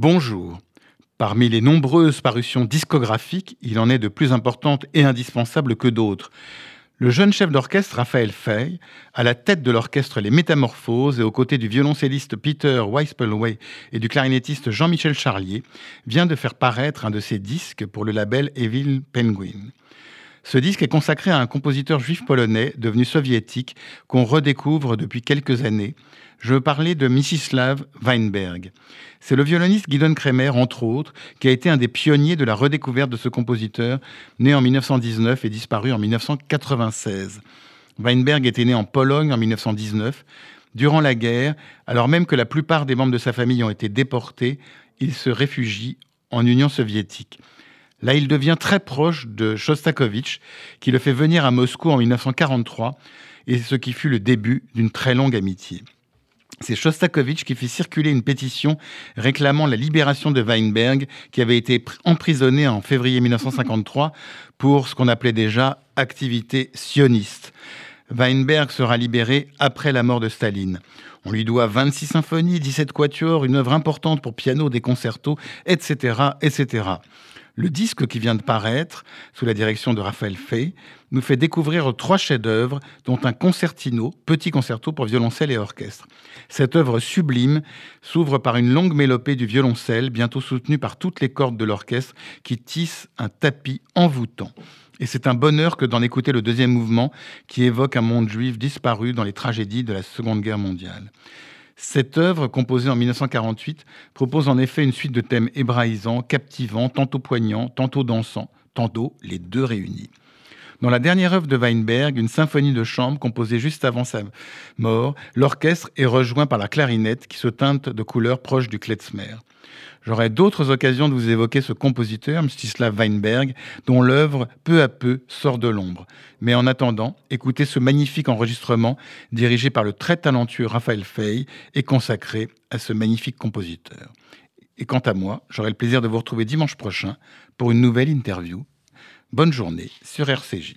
Bonjour. Parmi les nombreuses parutions discographiques, il en est de plus importantes et indispensables que d'autres. Le jeune chef d'orchestre Raphaël Fay, à la tête de l'orchestre Les Métamorphoses et aux côtés du violoncelliste Peter Weispelway et du clarinettiste Jean-Michel Charlier, vient de faire paraître un de ses disques pour le label Evil Penguin. Ce disque est consacré à un compositeur juif polonais devenu soviétique qu'on redécouvre depuis quelques années. Je veux parler de Misislav Weinberg. C'est le violoniste Gidon Kremer, entre autres, qui a été un des pionniers de la redécouverte de ce compositeur, né en 1919 et disparu en 1996. Weinberg était né en Pologne en 1919. Durant la guerre, alors même que la plupart des membres de sa famille ont été déportés, il se réfugie en Union soviétique. Là, il devient très proche de Shostakovich, qui le fait venir à Moscou en 1943, et ce qui fut le début d'une très longue amitié. C'est Shostakovich qui fait circuler une pétition réclamant la libération de Weinberg, qui avait été emprisonné en février 1953 pour ce qu'on appelait déjà activité sioniste. Weinberg sera libéré après la mort de Staline. On lui doit 26 symphonies, 17 quatuors, une œuvre importante pour piano, des concertos, etc., etc. Le disque qui vient de paraître, sous la direction de Raphaël Fay, nous fait découvrir trois chefs-d'œuvre, dont un concertino, petit concerto pour violoncelle et orchestre. Cette œuvre sublime s'ouvre par une longue mélopée du violoncelle, bientôt soutenue par toutes les cordes de l'orchestre, qui tissent un tapis envoûtant. Et c'est un bonheur que d'en écouter le deuxième mouvement, qui évoque un monde juif disparu dans les tragédies de la Seconde Guerre mondiale. Cette œuvre, composée en 1948, propose en effet une suite de thèmes hébraïsants, captivants, tantôt poignants, tantôt dansants, tantôt les deux réunis. Dans la dernière œuvre de Weinberg, une symphonie de chambre composée juste avant sa mort, l'orchestre est rejoint par la clarinette qui se teinte de couleurs proches du klezmer. J'aurai d'autres occasions de vous évoquer ce compositeur, Mstislav Weinberg, dont l'œuvre peu à peu sort de l'ombre. Mais en attendant, écoutez ce magnifique enregistrement dirigé par le très talentueux Raphaël Fay et consacré à ce magnifique compositeur. Et quant à moi, j'aurai le plaisir de vous retrouver dimanche prochain pour une nouvelle interview. Bonne journée sur RCJ.